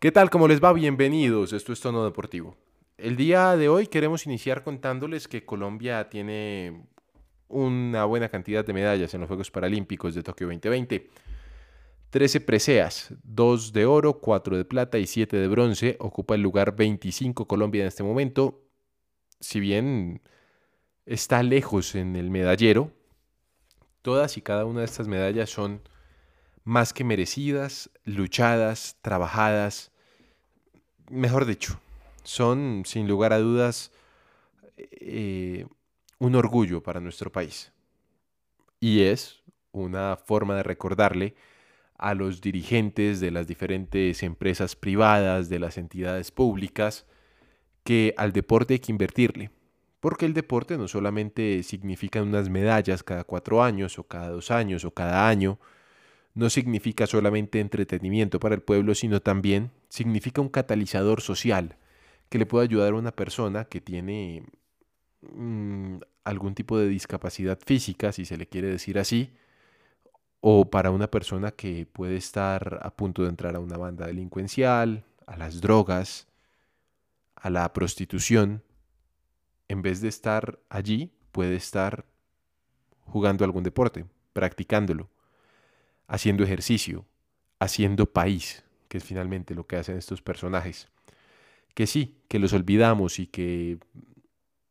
¿Qué tal? ¿Cómo les va? Bienvenidos. Esto es Tono Deportivo. El día de hoy queremos iniciar contándoles que Colombia tiene una buena cantidad de medallas en los Juegos Paralímpicos de Tokio 2020. 13 preseas, 2 de oro, 4 de plata y 7 de bronce. Ocupa el lugar 25 Colombia en este momento. Si bien está lejos en el medallero, todas y cada una de estas medallas son más que merecidas, luchadas, trabajadas, mejor dicho, son sin lugar a dudas eh, un orgullo para nuestro país. Y es una forma de recordarle a los dirigentes de las diferentes empresas privadas, de las entidades públicas, que al deporte hay que invertirle. Porque el deporte no solamente significa unas medallas cada cuatro años o cada dos años o cada año, no significa solamente entretenimiento para el pueblo, sino también significa un catalizador social que le puede ayudar a una persona que tiene mm, algún tipo de discapacidad física, si se le quiere decir así, o para una persona que puede estar a punto de entrar a una banda delincuencial, a las drogas, a la prostitución, en vez de estar allí, puede estar jugando algún deporte, practicándolo haciendo ejercicio, haciendo país, que es finalmente lo que hacen estos personajes. Que sí, que los olvidamos y que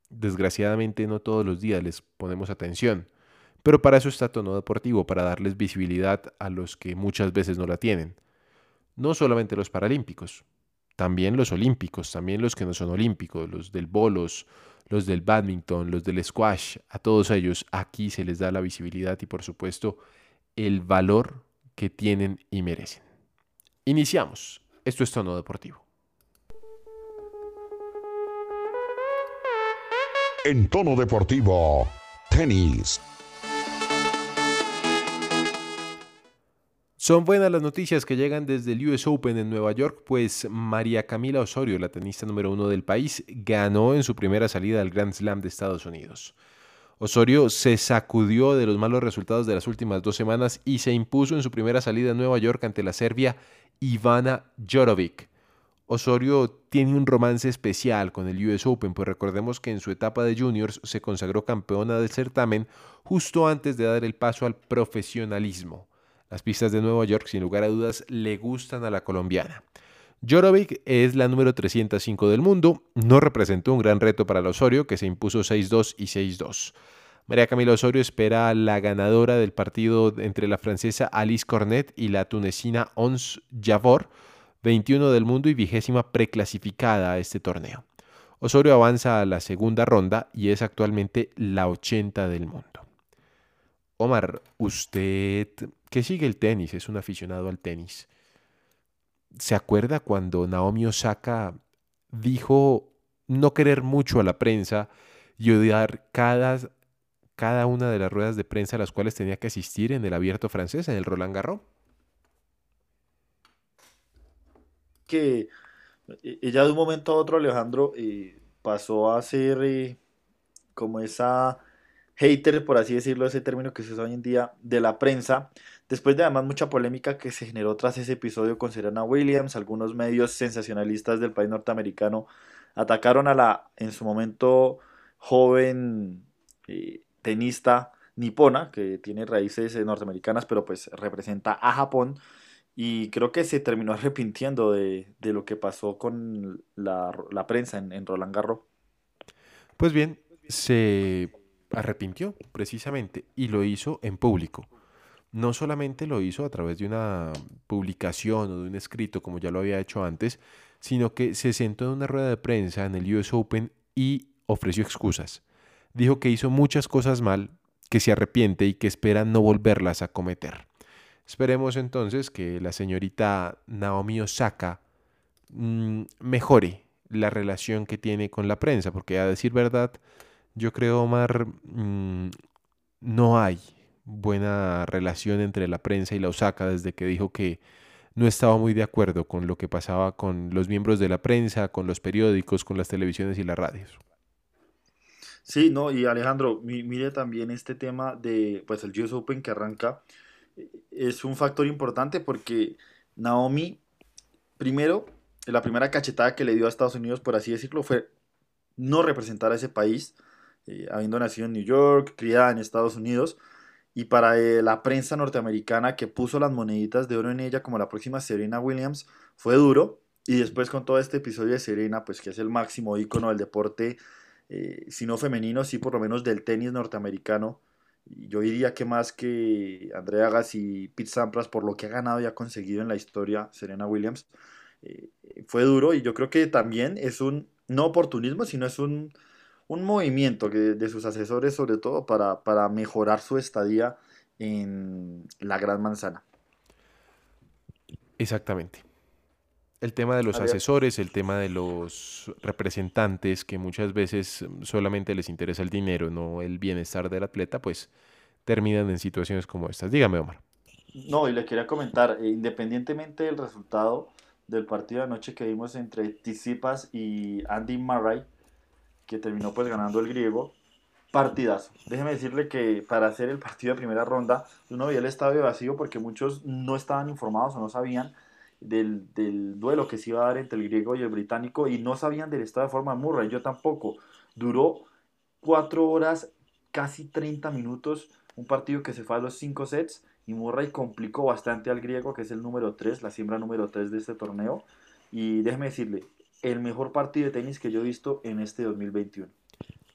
desgraciadamente no todos los días les ponemos atención, pero para eso está Tono Deportivo, para darles visibilidad a los que muchas veces no la tienen. No solamente los paralímpicos, también los olímpicos, también los que no son olímpicos, los del bolos, los del badminton, los del squash, a todos ellos aquí se les da la visibilidad y por supuesto el valor que tienen y merecen. Iniciamos. Esto es Tono Deportivo. En Tono Deportivo, tenis. Son buenas las noticias que llegan desde el US Open en Nueva York, pues María Camila Osorio, la tenista número uno del país, ganó en su primera salida al Grand Slam de Estados Unidos. Osorio se sacudió de los malos resultados de las últimas dos semanas y se impuso en su primera salida en Nueva York ante la serbia Ivana Jorovic. Osorio tiene un romance especial con el US Open, pues recordemos que en su etapa de juniors se consagró campeona del certamen justo antes de dar el paso al profesionalismo. Las pistas de Nueva York, sin lugar a dudas, le gustan a la colombiana. Jorovic es la número 305 del mundo, no representó un gran reto para el Osorio, que se impuso 6-2 y 6-2. María Camila Osorio espera a la ganadora del partido entre la francesa Alice Cornet y la tunecina Ons Javor, 21 del mundo y vigésima preclasificada a este torneo. Osorio avanza a la segunda ronda y es actualmente la 80 del mundo. Omar, usted que sigue el tenis, es un aficionado al tenis. ¿Se acuerda cuando Naomi Osaka dijo no querer mucho a la prensa y odiar cada, cada una de las ruedas de prensa a las cuales tenía que asistir en el abierto francés, en el Roland Garros? Que ella de un momento a otro, Alejandro, eh, pasó a ser eh, como esa hater, por así decirlo, ese término que se usa hoy en día, de la prensa, después de además mucha polémica que se generó tras ese episodio con Serena Williams, algunos medios sensacionalistas del país norteamericano atacaron a la, en su momento, joven eh, tenista nipona, que tiene raíces eh, norteamericanas, pero pues representa a Japón, y creo que se terminó arrepintiendo de, lo que pasó con la, prensa en, en Roland Garros. Pues bien, se arrepintió precisamente y lo hizo en público. No solamente lo hizo a través de una publicación o de un escrito como ya lo había hecho antes, sino que se sentó en una rueda de prensa en el US Open y ofreció excusas. Dijo que hizo muchas cosas mal, que se arrepiente y que espera no volverlas a cometer. Esperemos entonces que la señorita Naomi Osaka mm, mejore la relación que tiene con la prensa, porque a decir verdad, yo creo, Omar, mm, no hay buena relación entre la prensa y la Osaka desde que dijo que no estaba muy de acuerdo con lo que pasaba con los miembros de la prensa, con los periódicos, con las televisiones y las radios. Sí, no, y Alejandro, mire también este tema de, pues el US Open que arranca, eh, es un factor importante porque Naomi, primero, la primera cachetada que le dio a Estados Unidos, por así decirlo, fue no representar a ese país, eh, habiendo nacido en New York, criada en Estados Unidos, y para eh, la prensa norteamericana que puso las moneditas de oro en ella como la próxima Serena Williams, fue duro, y después con todo este episodio de Serena, pues que es el máximo ícono del deporte, eh, si no femenino, sí por lo menos del tenis norteamericano, yo diría que más que Andrea Agassi y Pete Sampras por lo que ha ganado y ha conseguido en la historia Serena Williams, eh, fue duro. Y yo creo que también es un, no oportunismo, sino es un, un movimiento que, de sus asesores sobre todo para, para mejorar su estadía en la Gran Manzana. Exactamente. El tema de los asesores, el tema de los representantes, que muchas veces solamente les interesa el dinero, no el bienestar del atleta, pues terminan en situaciones como estas. Dígame, Omar. No, y le quería comentar, eh, independientemente del resultado del partido de anoche que vimos entre Tsitsipas y Andy Murray, que terminó pues ganando el griego, partidazo. Déjeme decirle que para hacer el partido de primera ronda, uno veía el estadio vacío porque muchos no estaban informados o no sabían del, del, duelo que se iba a dar entre el griego y el británico y no sabían del estado de forma de Murray, yo tampoco. Duró cuatro horas, casi 30 minutos, un partido que se fue a los cinco sets y Murray complicó bastante al griego, que es el número 3, la siembra número 3 de este torneo. Y déjeme decirle, el mejor partido de tenis que yo he visto en este 2021.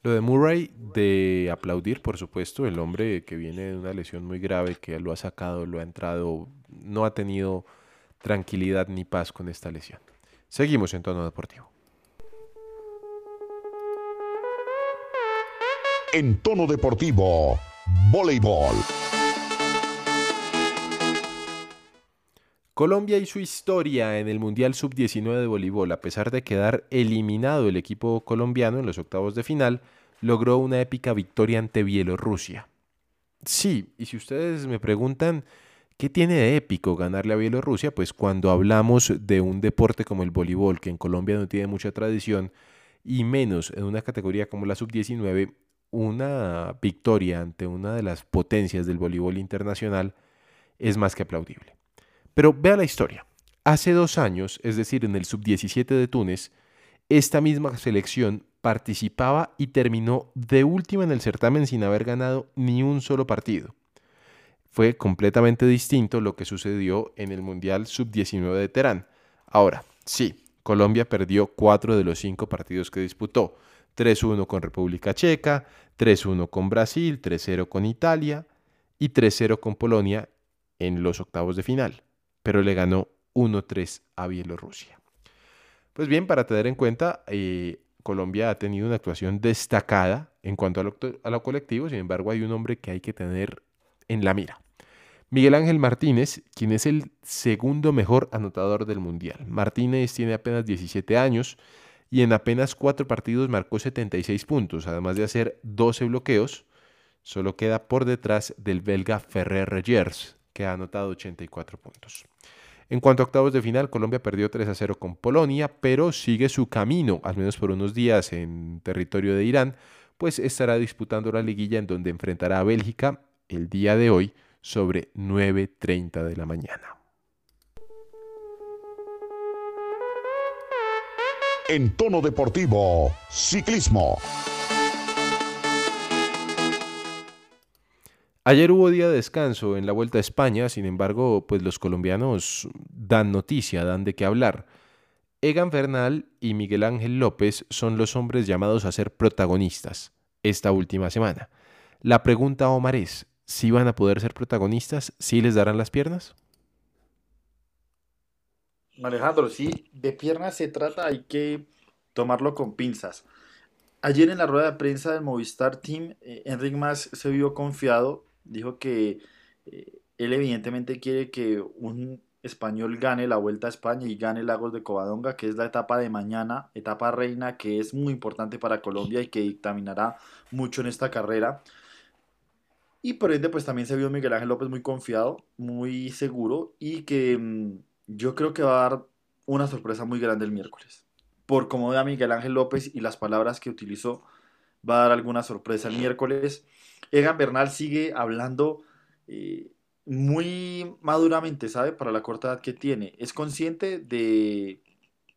Lo de Murray, de aplaudir, por supuesto, el hombre que viene de una lesión muy grave, que lo ha sacado, lo ha entrado, no ha tenido tranquilidad ni paz con esta lesión. Seguimos en tono deportivo. En tono deportivo, voleibol. Colombia y su historia en el Mundial Sub-19 de voleibol, a pesar de quedar eliminado el equipo colombiano en los octavos de final, logró una épica victoria ante Bielorrusia. Sí, y si ustedes me preguntan ¿Qué tiene de épico ganarle a Bielorrusia? Pues cuando hablamos de un deporte como el voleibol, que en Colombia no tiene mucha tradición, y menos en una categoría como la sub-19, una victoria ante una de las potencias del voleibol internacional es más que aplaudible. Pero vea la historia. Hace dos años, es decir, en el sub-17 de Túnez, esta misma selección participaba y terminó de última en el certamen sin haber ganado ni un solo partido fue completamente distinto lo que sucedió en el Mundial Sub-19 de Teherán. Ahora, sí, Colombia perdió cuatro de los cinco partidos que disputó. 3-1 con República Checa, 3-1 con Brasil, 3-0 con Italia y 3-0 con Polonia en los octavos de final, pero le ganó 1-3 a Bielorrusia. Pues bien, para tener en cuenta, eh, Colombia ha tenido una actuación destacada en cuanto a lo, colectivo, sin embargo hay un hombre que hay que tener en la mira. Miguel Ángel Martínez, quien es el segundo mejor anotador del Mundial. Martínez tiene apenas 17 años y en apenas cuatro partidos marcó 76 puntos, además de hacer 12 bloqueos. Solo queda por detrás del belga Ferrer Regers, que ha anotado 84 puntos. En cuanto a octavos de final, Colombia perdió 3 a 0 con Polonia, pero sigue su camino, al menos por unos días en territorio de Irán, pues estará disputando la liguilla en donde enfrentará a Bélgica el día de hoy sobre 9.30 de la mañana. En tono deportivo, ciclismo. Ayer hubo día de descanso en la Vuelta a España, sin embargo, pues los colombianos dan noticia, dan de qué hablar. Egan Bernal y Miguel Ángel López son los hombres llamados a ser protagonistas esta última semana. La pregunta, Omar, es, si van a poder ser protagonistas, si les darán las piernas. Alejandro, si de piernas se trata, hay que tomarlo con pinzas. Ayer en la rueda de prensa del Movistar Team, eh, Enric Mas se vio confiado, dijo que eh, él evidentemente quiere que un español gane la Vuelta a España y gane Lagos de Covadonga, que es la etapa de mañana, etapa reina que es muy importante para Colombia y que dictaminará mucho en esta carrera. Y por ende, pues también se vio Miguel Ángel López muy confiado, muy seguro y que mm, yo creo que va a dar una sorpresa muy grande el miércoles. Por como ve a Miguel Ángel López y las palabras que utilizó, va a dar alguna sorpresa el miércoles. Egan Bernal sigue hablando eh, muy maduramente, ¿sabe? Para la corta edad que tiene. Es consciente de,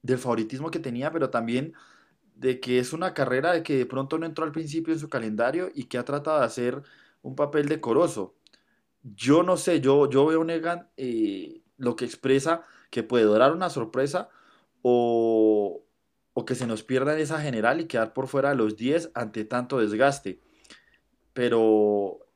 del favoritismo que tenía, pero también de que es una carrera de que de pronto no entró al principio en su calendario y que ha tratado de hacer un papel decoroso. Yo no sé, yo, yo veo Negan eh, lo que expresa que puede durar una sorpresa o, o que se nos pierda en esa general y quedar por fuera de los 10 ante tanto desgaste. Pero,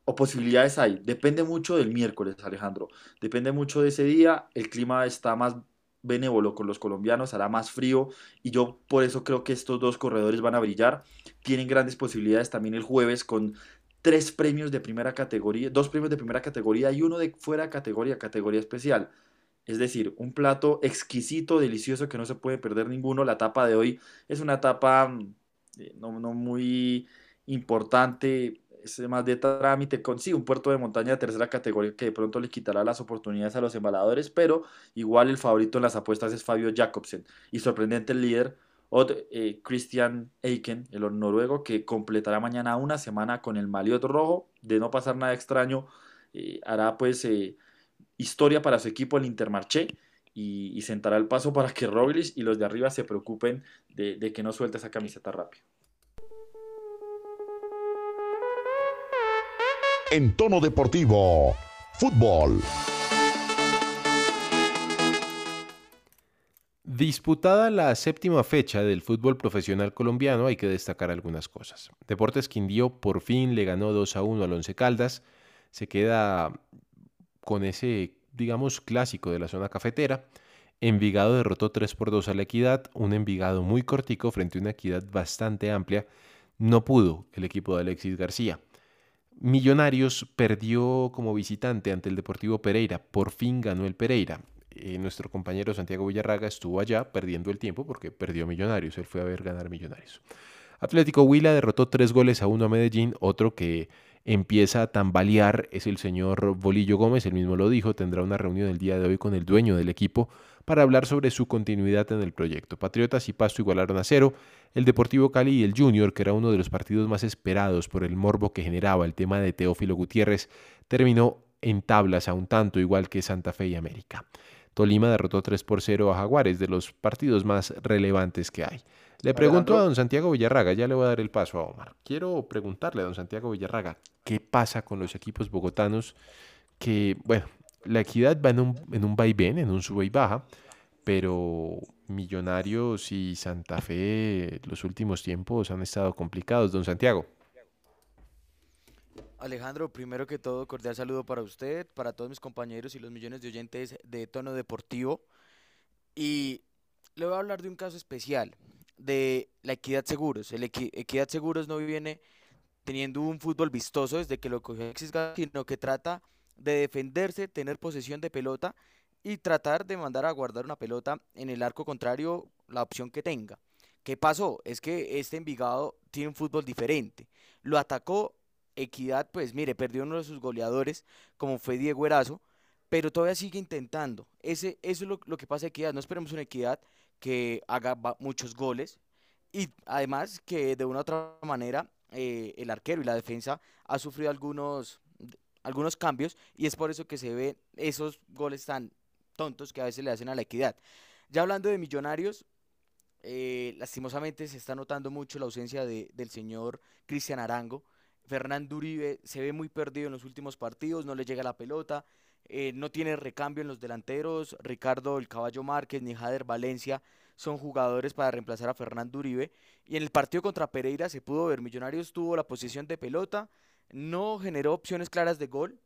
o posibilidades hay. Depende mucho del miércoles, Alejandro. Depende mucho de ese día. El clima está más benévolo con los colombianos, hará más frío y yo por eso creo que estos dos corredores van a brillar. Tienen grandes posibilidades también el jueves con tres premios de primera categoría, dos premios de primera categoría y uno de fuera categoría, categoría especial. Es decir, un plato exquisito, delicioso que no se puede perder ninguno. La etapa de hoy es una etapa eh, no, no muy importante, es más de trámite, con sí, un puerto de montaña de tercera categoría que de pronto le quitará las oportunidades a los embaladores, pero igual el favorito en las apuestas es Fabio Jacobsen y sorprendente el líder eh, Christian Eiken, el noruego, que completará mañana una semana con el maliot rojo, de no pasar nada extraño, eh, hará pues eh, historia para su equipo el Intermarché y, sentará el paso para que Roglic y los de arriba se preocupen de, de que no suelte esa camiseta rápido. En tono deportivo. Fútbol. Disputada la séptima fecha del fútbol profesional colombiano, hay que destacar algunas cosas. Deportes Quindío por fin le ganó 2 a 1 al Once Caldas. Se queda con ese, digamos, clásico de la zona cafetera. Envigado derrotó 3 por 2 a la Equidad, un Envigado muy cortico frente a una Equidad bastante amplia. No pudo el equipo de Alexis García. Millonarios perdió como visitante ante el Deportivo Pereira. Por fin ganó el Pereira. Eh, nuestro compañero Santiago Villarraga estuvo allá perdiendo el tiempo porque perdió Millonarios. Él fue a ver ganar Millonarios. Atlético Huila derrotó tres goles a uno a Medellín. Otro que empieza a tambalear es el señor Bolillo Gómez. Él mismo lo dijo. Tendrá una reunión el día de hoy con el dueño del equipo para hablar sobre su continuidad en el proyecto. Patriotas y Pasto igualaron a cero el Deportivo Cali y el Junior, que era uno de los partidos más esperados por el morbo que generaba el tema de Teófilo Gutiérrez, terminó en tablas a un tanto igual que Santa Fe y América. Tolima derrotó 3 por 0 a Jaguares, de los partidos más relevantes que hay. Le pregunto a don Santiago Villarraga, ya le voy a dar el paso a Omar. Quiero preguntarle a don Santiago Villarraga, ¿qué pasa con los equipos bogotanos que, bueno, la equidad va en un, en un vaivén, en un sube y baja, pero Millonarios y Santa Fe los últimos tiempos han estado complicados. Don Santiago. Alejandro, primero que todo, cordial saludo para usted, para todos mis compañeros y los millones de oyentes de tono deportivo. Y le voy a hablar de un caso especial, de la Equidad Seguros. El Equidad Seguros no viene teniendo un fútbol vistoso desde que lo cogió Alexis sino que trata de defenderse, tener posesión de pelota y tratar de mandar a guardar una pelota en el arco contrario, la opción que tenga. ¿Qué pasó? Es que este Envigado tiene un fútbol diferente. Lo atacó Equidad, pues mire, perdió uno de sus goleadores, como fue Diego Erazo, pero todavía sigue intentando. Ese, eso es lo, que pasa Equidad. No esperemos una Equidad que haga muchos goles y además que de una u otra manera eh, el arquero y la defensa ha sufrido algunos, algunos cambios y es por eso que se ven esos goles tan tontos que a veces le hacen a la equidad. Ya hablando de millonarios, eh, lastimosamente se está notando mucho la ausencia de, del señor Cristian Arango. Fernando Uribe se ve muy perdido en los últimos partidos, no le llega la pelota, eh, no tiene recambio en los delanteros. Ricardo El Caballo Márquez ni Jader Valencia son jugadores para reemplazar a Fernando Uribe. Y en el partido contra Pereira se pudo ver, Millonarios tuvo la posición de pelota, no generó opciones claras de gol,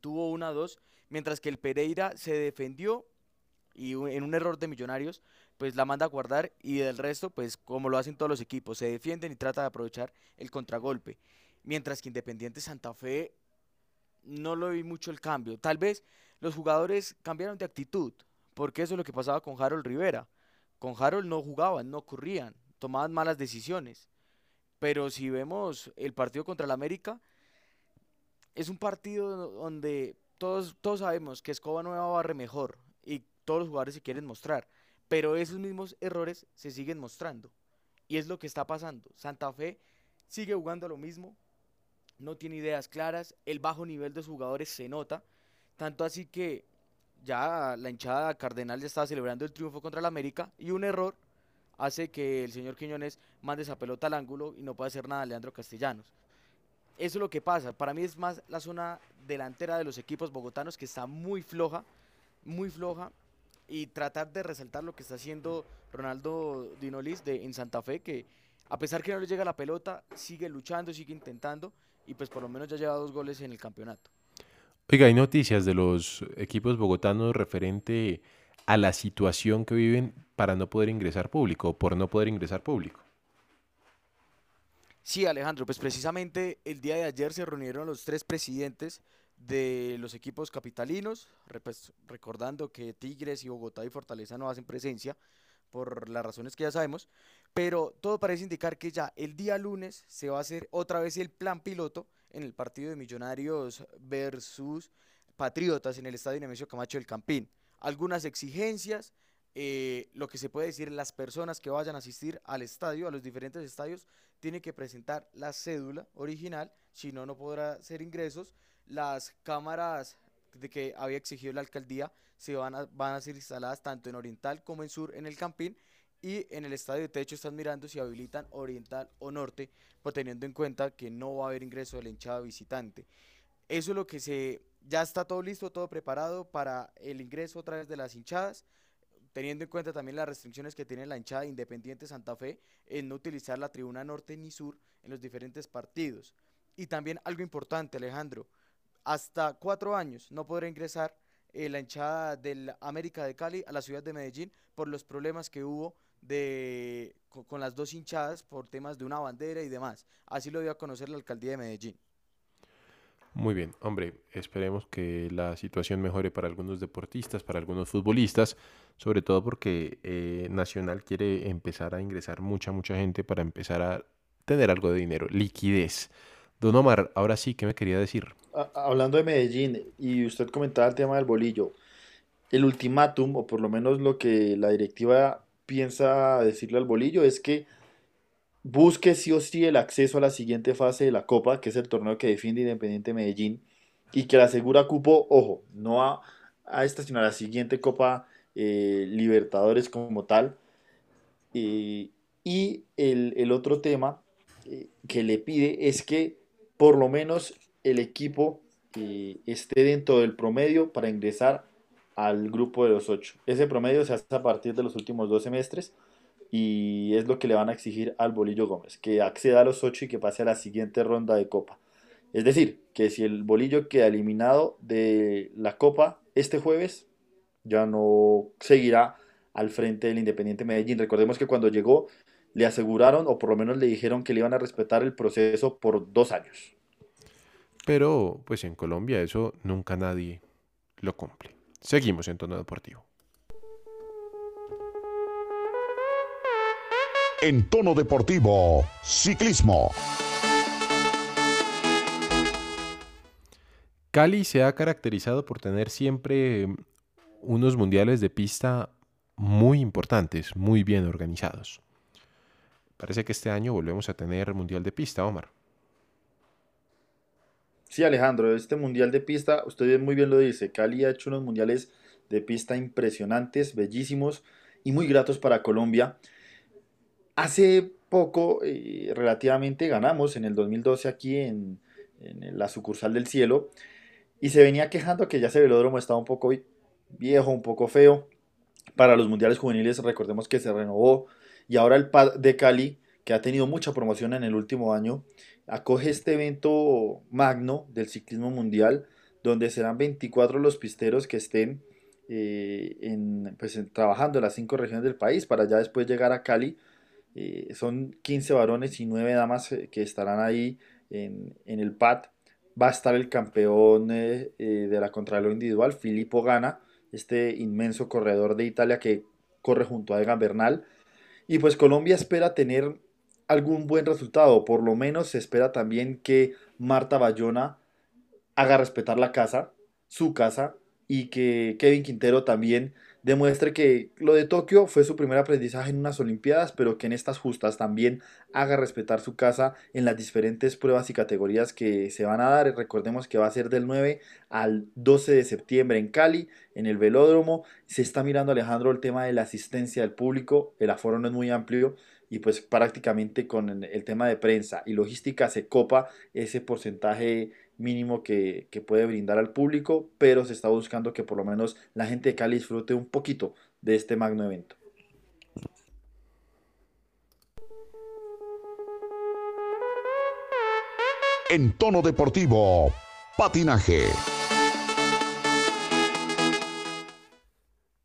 tuvo una dos, mientras que el Pereira se defendió y en un error de Millonarios, pues la manda a guardar y del resto, pues como lo hacen todos los equipos, se defienden y trata de aprovechar el contragolpe. Mientras que Independiente Santa Fe no lo vi mucho el cambio. Tal vez los jugadores cambiaron de actitud, porque eso es lo que pasaba con Harold Rivera. Con Harold no jugaban, no corrían, tomaban malas decisiones. Pero si vemos el partido contra el América, es un partido donde todos, todos sabemos que Escoba Nueva barre mejor y todos los jugadores se quieren mostrar, pero esos mismos errores se siguen mostrando. Y es lo que está pasando. Santa Fe sigue jugando lo mismo, no tiene ideas claras, el bajo nivel de sus jugadores se nota, tanto así que ya la hinchada cardenal ya estaba celebrando el triunfo contra el América y un error hace que el señor Quiñones mande esa pelota al ángulo y no pueda hacer nada Leandro Castellanos. Eso es lo que pasa. Para mí es más la zona delantera de los equipos bogotanos que está muy floja, muy floja. Y tratar de resaltar lo que está haciendo Ronaldo Dinolis de, en Santa Fe, que a pesar que no le llega la pelota, sigue luchando, sigue intentando y pues por lo menos ya lleva dos goles en el campeonato. Oiga, hay noticias de los equipos bogotanos referente a la situación que viven para no poder ingresar público, por no poder ingresar público. Sí, Alejandro, pues precisamente el día de ayer se reunieron los tres presidentes de los equipos capitalinos, pues, recordando que Tigres y Bogotá y Fortaleza no hacen presencia por las razones que ya sabemos, pero todo parece indicar que ya el día lunes se va a hacer otra vez el plan piloto en el partido de Millonarios versus Patriotas en el Estadio Nemesio Camacho del Campín. Algunas exigencias, eh, lo que se puede decir, las personas que vayan a asistir al estadio, a los diferentes estadios, tienen que presentar la cédula original, si no, no podrá hacer ingresos. Las cámaras de que había exigido la alcaldía se van a, van a ser instaladas tanto en Oriental como en Sur en el Campín y en el estadio de techo están mirando si habilitan Oriental o Norte, pues teniendo en cuenta que no va a haber ingreso de la hinchada visitante. Eso es lo que se ya está todo listo, todo preparado para el ingreso otra vez de las hinchadas, teniendo en cuenta también las restricciones que tiene la hinchada Independiente Santa Fe en no utilizar la tribuna norte ni sur en los diferentes partidos. Y también algo importante, Alejandro, hasta cuatro años no podrá ingresar eh, la hinchada del América de Cali a la ciudad de Medellín por los problemas que hubo de, con, las dos hinchadas por temas de una bandera y demás. Así lo dio a conocer la alcaldía de Medellín. Muy bien, hombre, esperemos que la situación mejore para algunos deportistas, para algunos futbolistas, sobre todo porque eh, Nacional quiere empezar a ingresar mucha, mucha gente para empezar a tener algo de dinero, liquidez. Don Omar, ahora sí, ¿qué me quería decir? Hablando de Medellín, y usted comentaba el tema del bolillo, el ultimátum, o por lo menos lo que la directiva piensa decirle al bolillo, es que busque sí o sí el acceso a la siguiente fase de la Copa, que es el torneo que defiende Independiente Medellín, y que le asegura cupo, ojo, no a, esta, sino a la siguiente Copa eh, Libertadores como tal. y el, otro tema eh, que le pide es que por lo menos el equipo eh, esté dentro del promedio para ingresar al grupo de los ocho. Ese promedio se hace a partir de los últimos dos semestres y es lo que le van a exigir al Bolillo Gómez, que acceda a los ocho y que pase a la siguiente ronda de Copa. Es decir, que si el Bolillo queda eliminado de la Copa este jueves, ya no seguirá al frente del Independiente Medellín. Recordemos que cuando llegó le aseguraron o por lo menos le dijeron que le iban a respetar el proceso por dos años. Pero pues en Colombia eso nunca nadie lo cumple. Seguimos en tono deportivo. En tono deportivo, ciclismo. Cali se ha caracterizado por tener siempre unos mundiales de pista muy importantes, muy bien organizados. Parece que este año volvemos a tener mundial de pista, Omar. Sí, Alejandro, este mundial de pista, usted muy bien lo dice, Cali ha hecho unos mundiales de pista impresionantes, bellísimos y muy gratos para Colombia. Hace poco, eh, relativamente, ganamos en el 2012 aquí en, la sucursal del cielo y se venía quejando que ya ese velódromo estaba un poco viejo, un poco feo. Para los mundiales juveniles, recordemos que se renovó y ahora el PAD de Cali, que ha tenido mucha promoción en el último año, acoge este evento magno del ciclismo mundial, donde serán 24 los pisteros que estén eh, pues, trabajando en las cinco regiones del país para ya después llegar a Cali. Eh, son 15 varones y 9 damas eh, que estarán ahí en, en, el PAD. Va a estar el campeón de la contrarreloj individual, Filippo Gana, este inmenso corredor de Italia que corre junto a Egan Bernal. Y pues Colombia espera tener algún buen resultado, por lo menos se espera también que Marta Bayona haga respetar la casa, su casa, y que Kevin Quintero también demuestre que lo de Tokio fue su primer aprendizaje en unas Olimpiadas, pero que en estas justas también haga respetar su casa en las diferentes pruebas y categorías que se van a dar. Recordemos que va a ser del 9 al 12 de septiembre en Cali, en el velódromo. Se está mirando, Alejandro, el tema de la asistencia del público. El aforo no es muy amplio y pues prácticamente con el tema de prensa y logística se copa ese porcentaje mínimo que, puede brindar al público, pero se está buscando que por lo menos la gente de Cali disfrute un poquito de este magno evento. En tono deportivo, patinaje.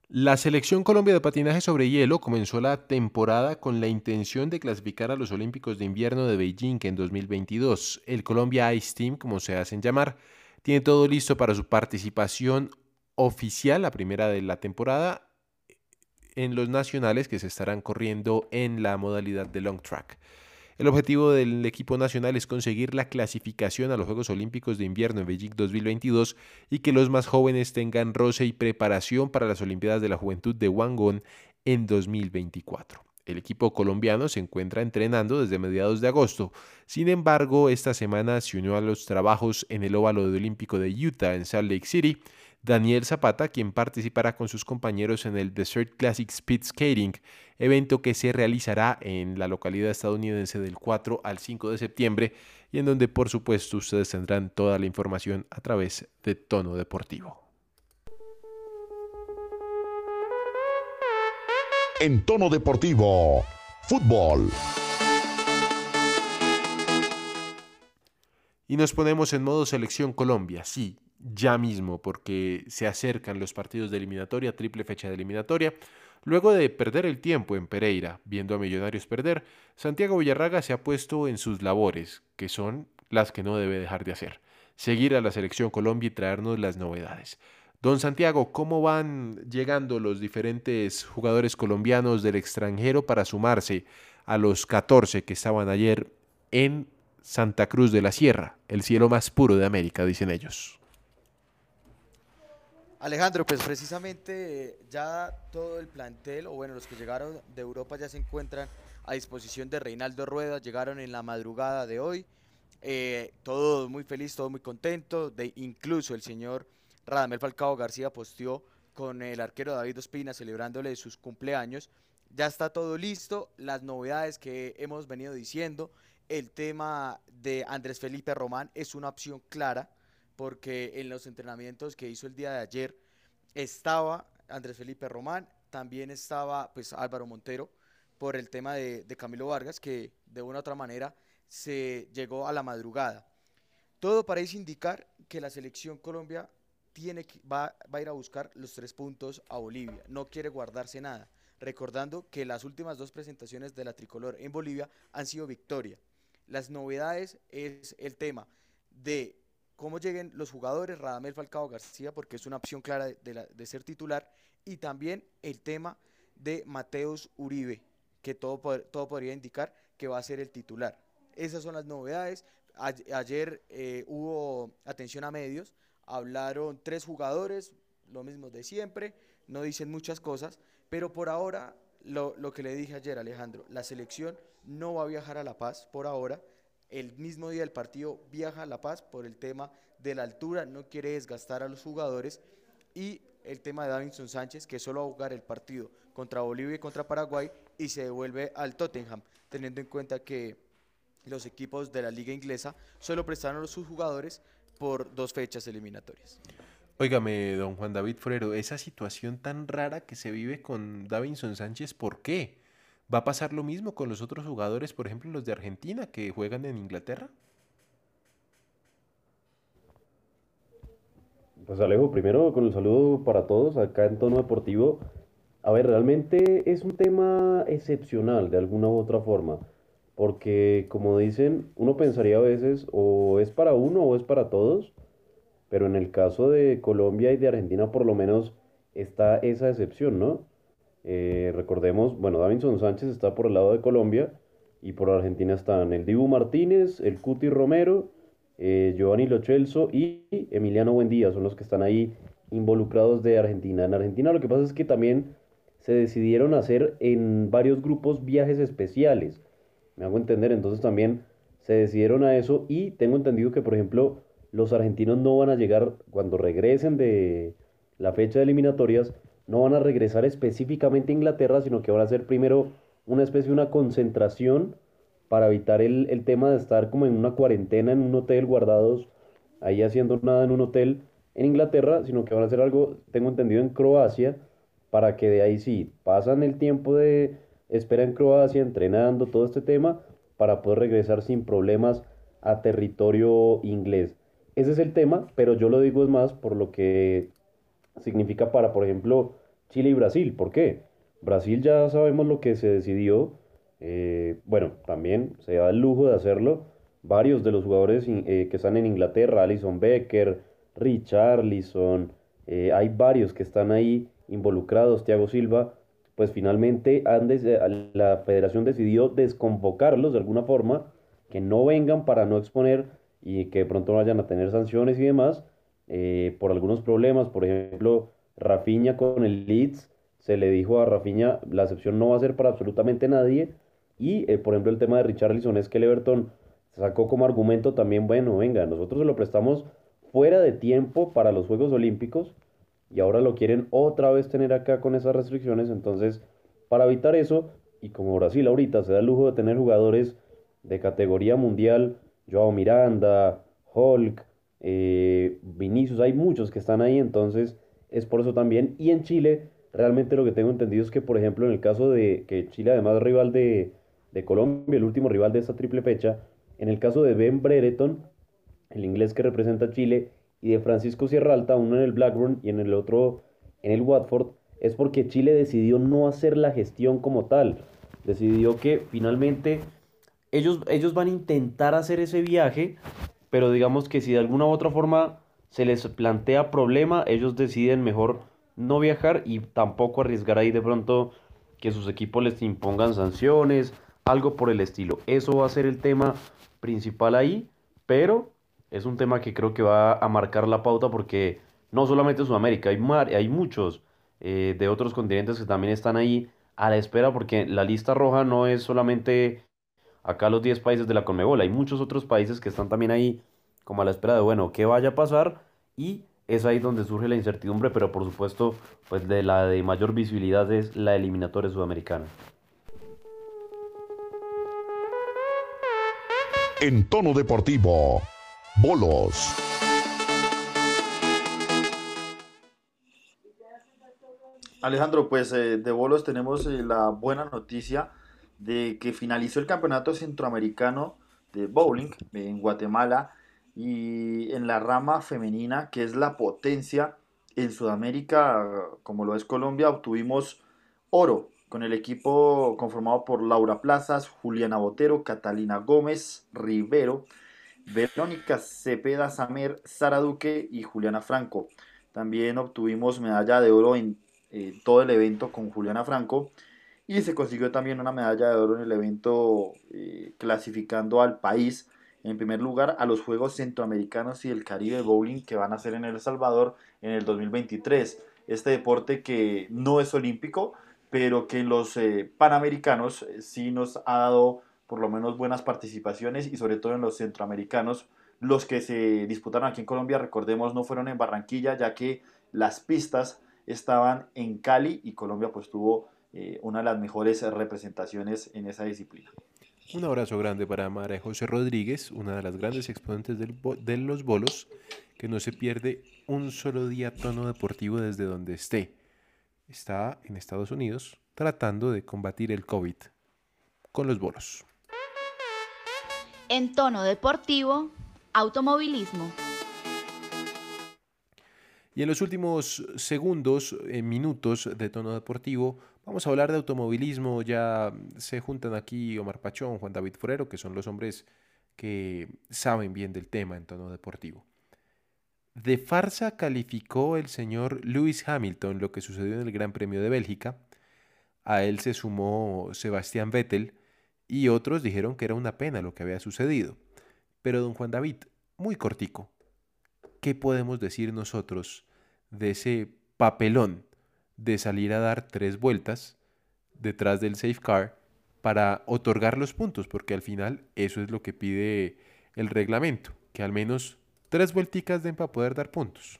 La selección Colombia de patinaje sobre hielo comenzó la temporada con la intención de clasificar a los Olímpicos de Invierno de Beijing en 2022. El Colombia Ice Team, como se hacen llamar, tiene todo listo para su participación oficial, la primera de la temporada, en los nacionales que se estarán corriendo en la modalidad de long track. El objetivo del equipo nacional es conseguir la clasificación a los Juegos Olímpicos de Invierno en Beijing 2022 y que los más jóvenes tengan roce y preparación para las Olimpiadas de la Juventud de Wangon en 2024. El equipo colombiano se encuentra entrenando desde mediados de agosto. Sin embargo, esta semana se unió a los trabajos en el óvalo de olímpico de Utah en Salt Lake City Daniel Zapata, quien participará con sus compañeros en el Desert Classic Speed Skating, evento que se realizará en la localidad estadounidense del 4 al 5 de septiembre y en donde por supuesto ustedes tendrán toda la información a través de Tono Deportivo. En Tono Deportivo, fútbol. Y nos ponemos en modo selección Colombia, sí, ya mismo, porque se acercan los partidos de eliminatoria, triple fecha de eliminatoria. Luego de perder el tiempo en Pereira, viendo a Millonarios perder, Santiago Villarraga se ha puesto en sus labores, que son las que no debe dejar de hacer. Seguir a la selección Colombia y traernos las novedades. Don Santiago, ¿cómo van llegando los diferentes jugadores colombianos del extranjero para sumarse a los 14 que estaban ayer en Santa Cruz de la Sierra, el cielo más puro de América, dicen ellos? Alejandro, pues precisamente ya todo el plantel, o bueno, los que llegaron de Europa ya se encuentran a disposición de Reinaldo Rueda, llegaron en la madrugada de hoy, eh, todo muy feliz, todo muy contento, de, incluso el señor Radamel Falcao García posteó con el arquero David Ospina celebrándole sus cumpleaños, ya está todo listo, las novedades que hemos venido diciendo, el tema de Andrés Felipe Román es una opción clara, porque en los entrenamientos que hizo el día de ayer estaba Andrés Felipe Román, también estaba pues Álvaro Montero por el tema de, Camilo Vargas, que de una u otra manera se llegó a la madrugada. Todo parece indicar que la selección Colombia tiene va, va a ir a buscar los tres puntos a Bolivia, no quiere guardarse nada, recordando que las últimas dos presentaciones de la tricolor en Bolivia han sido victoria. Las novedades es el tema de cómo lleguen los jugadores, Radamel Falcao García, porque es una opción clara de, ser titular, y también el tema de Mateus Uribe, que todo, todo podría indicar que va a ser el titular. Esas son las novedades. ayer eh, hubo atención a medios, hablaron tres jugadores, lo mismo de siempre, no dicen muchas cosas, pero por ahora, lo, lo que le dije ayer, Alejandro, la selección no va a viajar a La Paz por ahora el mismo día del partido viaja a La Paz por el tema de la altura, no quiere desgastar a los jugadores y el tema de Davinson Sánchez que solo va a jugar el partido contra Bolivia y contra Paraguay y se devuelve al Tottenham, teniendo en cuenta que los equipos de la liga inglesa solo prestaron a sus jugadores por dos fechas eliminatorias. Óigame, don Juan David Forero, esa situación tan rara que se vive con Davinson Sánchez, ¿por qué? ¿Va a pasar lo mismo con los otros jugadores, por ejemplo los de Argentina que juegan en Inglaterra? Pues Alejo, primero con el saludo para todos acá en tono deportivo. A ver, realmente es un tema excepcional de alguna u otra forma, porque como dicen, uno pensaría a veces o es para uno o es para todos, pero en el caso de Colombia y de Argentina por lo menos está esa excepción, ¿no? Eh, recordemos, bueno, Davinson Sánchez está por el lado de Colombia y por Argentina están el Dibu Martínez, el Cuti Romero, eh, Giovanni Lochelso y Emiliano Buendía, son los que están ahí involucrados de Argentina. En Argentina lo que pasa es que también se decidieron hacer en varios grupos viajes especiales. Me hago entender, entonces también se decidieron a eso y tengo entendido que, por ejemplo, los argentinos no van a llegar cuando regresen de la fecha de eliminatorias, no van a regresar específicamente a Inglaterra, sino que van a hacer primero una especie de una concentración para evitar el, el tema de estar como en una cuarentena en un hotel guardados ahí haciendo nada en un hotel en Inglaterra, sino que van a hacer algo, tengo entendido, en Croacia, para que de ahí sí pasan el tiempo de espera en Croacia, entrenando todo este tema, para poder regresar sin problemas a territorio inglés. Ese es el tema, pero yo lo digo es más por lo que significa para, por ejemplo, Chile y Brasil. ¿Por qué? Brasil ya sabemos lo que se decidió. eh, bueno, también se da el lujo de hacerlo. Varios de los jugadores eh, que están en Inglaterra, Alison Becker, Richarlison, eh, hay varios que están ahí involucrados, Thiago Silva, pues finalmente han des- eh, la federación decidió desconvocarlos de alguna forma, que no vengan para no exponer y que de pronto vayan a tener sanciones y demás eh, por algunos problemas. Por ejemplo, Rafinha con el Leeds, se le dijo a Rafinha, la excepción no va a ser para absolutamente nadie. Y, eh, por ejemplo, el tema de Richarlison es que el Everton sacó como argumento también, bueno, venga, nosotros lo prestamos fuera de tiempo para los Juegos Olímpicos y ahora lo quieren otra vez tener acá con esas restricciones. Entonces, para evitar eso, y como Brasil ahorita se da el lujo de tener jugadores de categoría mundial, Joao Miranda, Hulk, eh, Vinicius, hay muchos que están ahí, entonces es por eso también. Y en Chile, realmente lo que tengo entendido es que, por ejemplo, en el caso de que Chile además rival de, de Colombia, el último rival de esta triple fecha, en el caso de Ben Brereton, el inglés que representa a Chile, y de Francisco Sierra Alta, uno en el Blackburn y en el otro en el Watford, es porque Chile decidió no hacer la gestión como tal. Decidió que finalmente ellos, ellos van a intentar hacer ese viaje, pero digamos que si de alguna u otra forma se les plantea problema, ellos deciden mejor no viajar y tampoco arriesgar ahí de pronto que sus equipos les impongan sanciones, algo por el estilo. Eso va a ser el tema principal ahí, pero es un tema que creo que va a marcar la pauta porque no solamente Sudamérica, hay, mar- hay muchos eh, de otros continentes que también están ahí a la espera porque la lista roja no es solamente acá los 10 países de la Conmebol, hay muchos otros países que están también ahí como a la espera de, bueno, qué vaya a pasar y es ahí donde surge la incertidumbre, pero por supuesto, pues de la de mayor visibilidad es la eliminatoria sudamericana. En tono deportivo, bolos. Alejandro, pues eh, de bolos tenemos eh, la buena noticia de que finalizó el campeonato centroamericano de bowling en Guatemala y en la rama femenina, que es la potencia en Sudamérica, como lo es Colombia, obtuvimos oro con el equipo conformado por Laura Plazas, Juliana Botero, Catalina Gómez, Rivero, Verónica Cepeda Samer, Sara Duque y Juliana Franco. También obtuvimos medalla de oro en todo el evento con Juliana Franco y se consiguió también una medalla de oro en el evento eh, clasificando al país en primer lugar a los Juegos Centroamericanos y del Caribe Bowling que van a ser en El Salvador en el 2023. Este deporte que no es olímpico, pero que en los eh, Panamericanos eh, sí nos ha dado por lo menos buenas participaciones y sobre todo en los centroamericanos. Los que se disputaron aquí en Colombia, recordemos, no fueron en Barranquilla, ya que las pistas estaban en Cali y Colombia pues tuvo eh, una de las mejores representaciones en esa disciplina. Un abrazo grande para María José Rodríguez, una de las grandes exponentes del de los bolos, que no se pierde un solo día tono deportivo desde donde esté. Está en Estados Unidos tratando de combatir el COVID con los bolos. En tono deportivo, automovilismo. Y en los últimos segundos, eh, minutos de tono deportivo, vamos a hablar de automovilismo. Ya se juntan aquí Omar Pachón, Juan David Forero, que son los hombres que saben bien del tema en tono deportivo. De farsa calificó el señor Lewis Hamilton lo que sucedió en el Gran Premio de Bélgica. A él se sumó Sebastián Vettel y otros dijeron que era una pena lo que había sucedido. Pero don Juan David, muy cortico, ¿qué podemos decir nosotros de ese papelón de salir a dar tres vueltas detrás del safe car para otorgar los puntos, porque al final eso es lo que pide el reglamento, que al menos tres vuelticas den para poder dar puntos.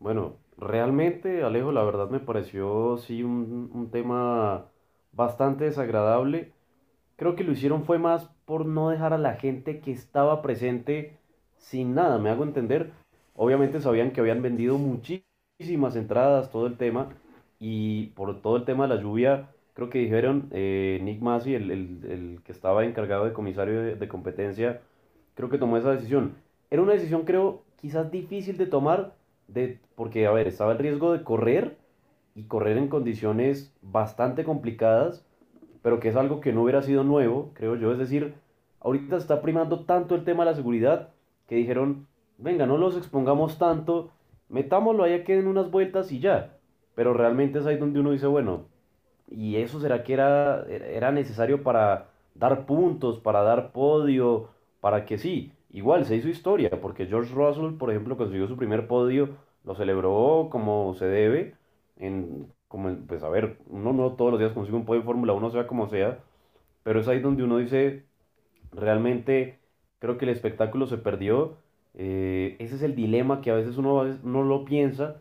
Bueno, realmente, Alejo, la verdad me pareció sí un, un tema bastante desagradable. Creo que lo hicieron fue más por no dejar a la gente que estaba presente sin nada, me hago entender. Obviamente sabían que habían vendido muchísimas entradas, todo el tema, y por todo el tema de la lluvia, creo que dijeron eh, Nick Massey, el, el- el que estaba encargado de comisario de, competencia, creo que tomó esa decisión. Era una decisión, creo, quizás difícil de tomar, de, porque, a ver, estaba el riesgo de correr y correr en condiciones bastante complicadas, pero que es algo que no hubiera sido nuevo, creo yo. Es decir, ahorita se está primando tanto el tema de la seguridad que dijeron, venga, no los expongamos tanto, metámoslo ahí a que den unas vueltas y ya. Pero realmente es ahí donde uno dice, bueno, ¿y eso será que era, era necesario para dar puntos, para dar podio, para que sí? Igual se hizo historia, porque George Russell, por ejemplo, consiguió su primer podio, lo celebró como se debe, en, como, pues a ver, uno no todos los días consigue un podio en Fórmula 1, sea como sea, pero es ahí donde uno dice, realmente creo que el espectáculo se perdió. Eh, ese es el dilema que a veces uno no lo piensa,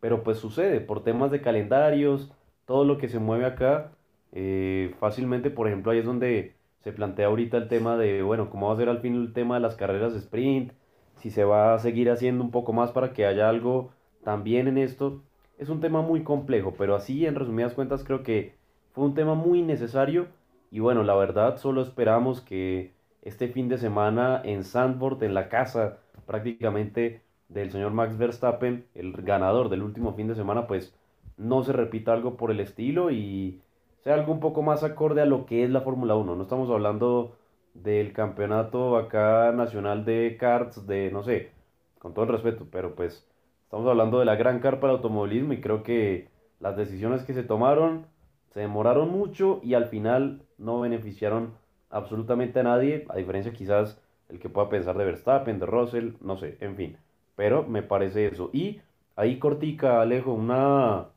pero pues sucede por temas de calendarios, todo lo que se mueve acá. eh, fácilmente, por ejemplo, ahí es donde se plantea ahorita el tema de, bueno, cómo va a ser al fin el tema de las carreras de sprint, si se va a seguir haciendo un poco más para que haya algo también en esto. Es un tema muy complejo, pero así en resumidas cuentas creo que fue un tema muy necesario y bueno, la verdad solo esperamos que este fin de semana en Zandvoort, en la casa prácticamente del señor Max Verstappen, el ganador del último fin de semana, pues no se repita algo por el estilo y sea algo un poco más acorde a lo que es la Fórmula 1. No estamos hablando del campeonato acá nacional de karts, de no sé, con todo el respeto, pero pues estamos hablando de la gran carpa del automovilismo y creo que las decisiones que se tomaron se demoraron mucho y al final no beneficiaron absolutamente a nadie, a diferencia quizás el que pueda pensar de Verstappen, de Russell, no sé, en fin. Pero me parece eso. Y ahí cortica, Alejo, una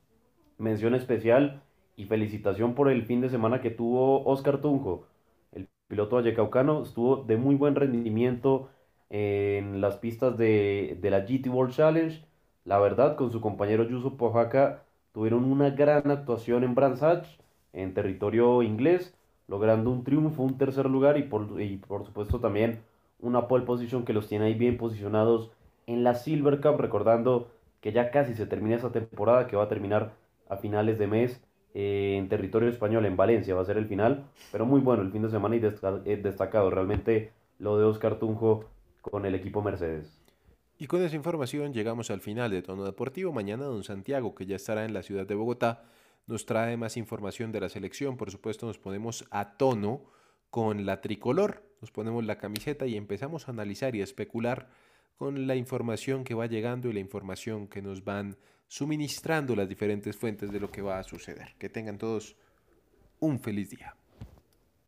mención especial y felicitación por el fin de semana que tuvo Oscar Tunjo, el piloto vallecaucano, estuvo de muy buen rendimiento en las pistas de, de la GT World Challenge. La verdad, con su compañero Yusup Pojaca tuvieron una gran actuación en Brands Hatch, en territorio inglés, logrando un triunfo, un tercer lugar y por, y por supuesto también una pole position que los tiene ahí bien posicionados en la Silver Cup, recordando que ya casi se termina esa temporada que va a terminar a finales de mes eh, en territorio español, en Valencia, va a ser el final, pero muy bueno el fin de semana y eh, destacado realmente lo de Oscar Tunjo con el equipo Mercedes. Y con esa información llegamos al final de Tono Deportivo. Mañana don Santiago, que ya estará en la ciudad de Bogotá, nos trae más información de la selección. Por supuesto, nos ponemos a tono con la tricolor, nos ponemos la camiseta y empezamos a analizar y a especular con la información que va llegando y la información que nos van suministrando las diferentes fuentes de lo que va a suceder. Que tengan todos un feliz día.